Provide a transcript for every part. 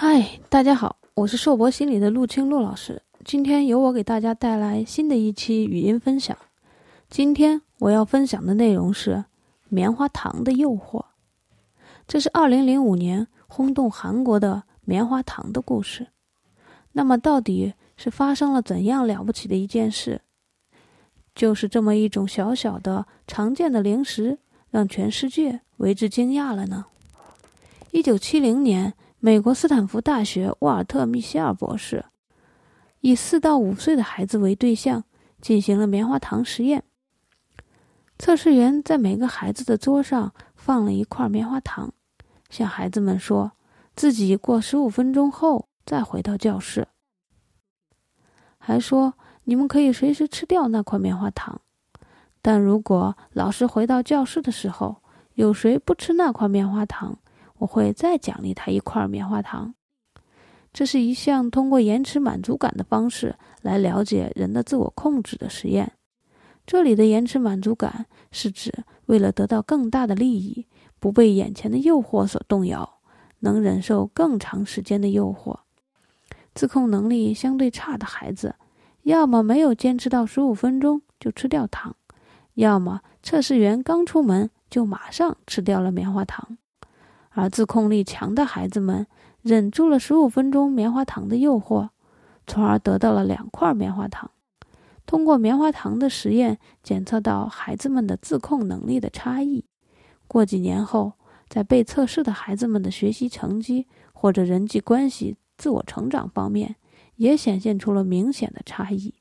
嗨，大家好，我是硕博心理的陆清陆老师。今天由我给大家带来新的一期语音分享。今天我要分享的内容是棉花糖的诱惑。这是二零零五年轰动韩国的棉花糖的故事。那么，到底是发生了怎样了不起的一件事？就是这么一种小小的、常见的零食，让全世界为之惊讶了呢？一九七零年。美国斯坦福大学沃尔特·密歇尔博士以四到五岁的孩子为对象进行了棉花糖实验。测试员在每个孩子的桌上放了一块棉花糖，向孩子们说自己过十五分钟后再回到教室，还说你们可以随时吃掉那块棉花糖，但如果老师回到教室的时候有谁不吃那块棉花糖，我会再奖励他一块棉花糖。这是一项通过延迟满足感的方式来了解人的自我控制的实验。这里的延迟满足感是指为了得到更大的利益，不被眼前的诱惑所动摇，能忍受更长时间的诱惑。自控能力相对差的孩子，要么没有坚持到十五分钟就吃掉糖，要么测试员刚出门就马上吃掉了棉花糖。而自控力强的孩子们忍住了十五分钟棉花糖的诱惑，从而得到了两块棉花糖。通过棉花糖的实验，检测到孩子们的自控能力的差异。过几年后，在被测试的孩子们的学习成绩或者人际关系、自我成长方面，也显现出了明显的差异。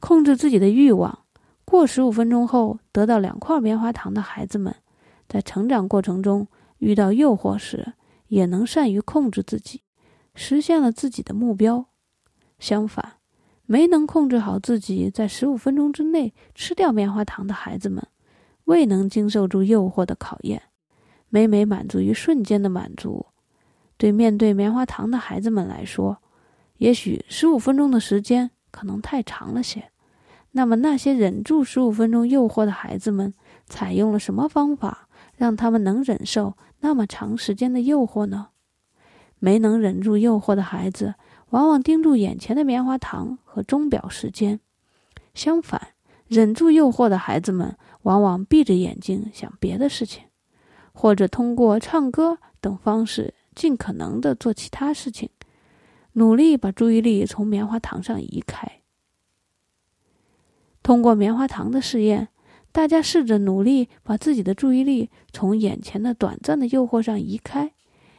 控制自己的欲望，过十五分钟后得到两块棉花糖的孩子们，在成长过程中。遇到诱惑时，也能善于控制自己，实现了自己的目标。相反，没能控制好自己在十五分钟之内吃掉棉花糖的孩子们，未能经受住诱惑的考验，每每满足于瞬间的满足。对面对棉花糖的孩子们来说，也许十五分钟的时间可能太长了些。那么，那些忍住十五分钟诱惑的孩子们，采用了什么方法？让他们能忍受那么长时间的诱惑呢？没能忍住诱惑的孩子，往往盯住眼前的棉花糖和钟表时间；相反，忍住诱惑的孩子们，往往闭着眼睛想别的事情，或者通过唱歌等方式，尽可能的做其他事情，努力把注意力从棉花糖上移开。通过棉花糖的试验。大家试着努力把自己的注意力从眼前的短暂的诱惑上移开，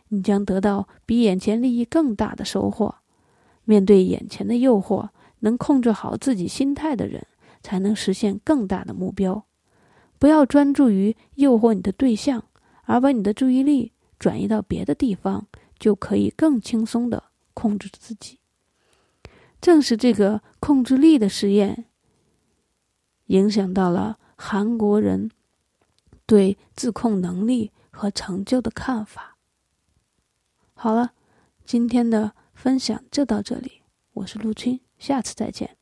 你将得到比眼前利益更大的收获。面对眼前的诱惑，能控制好自己心态的人，才能实现更大的目标。不要专注于诱惑你的对象，而把你的注意力转移到别的地方，就可以更轻松的控制自己。正是这个控制力的实验，影响到了。韩国人对自控能力和成就的看法。好了，今天的分享就到这里，我是陆军，下次再见。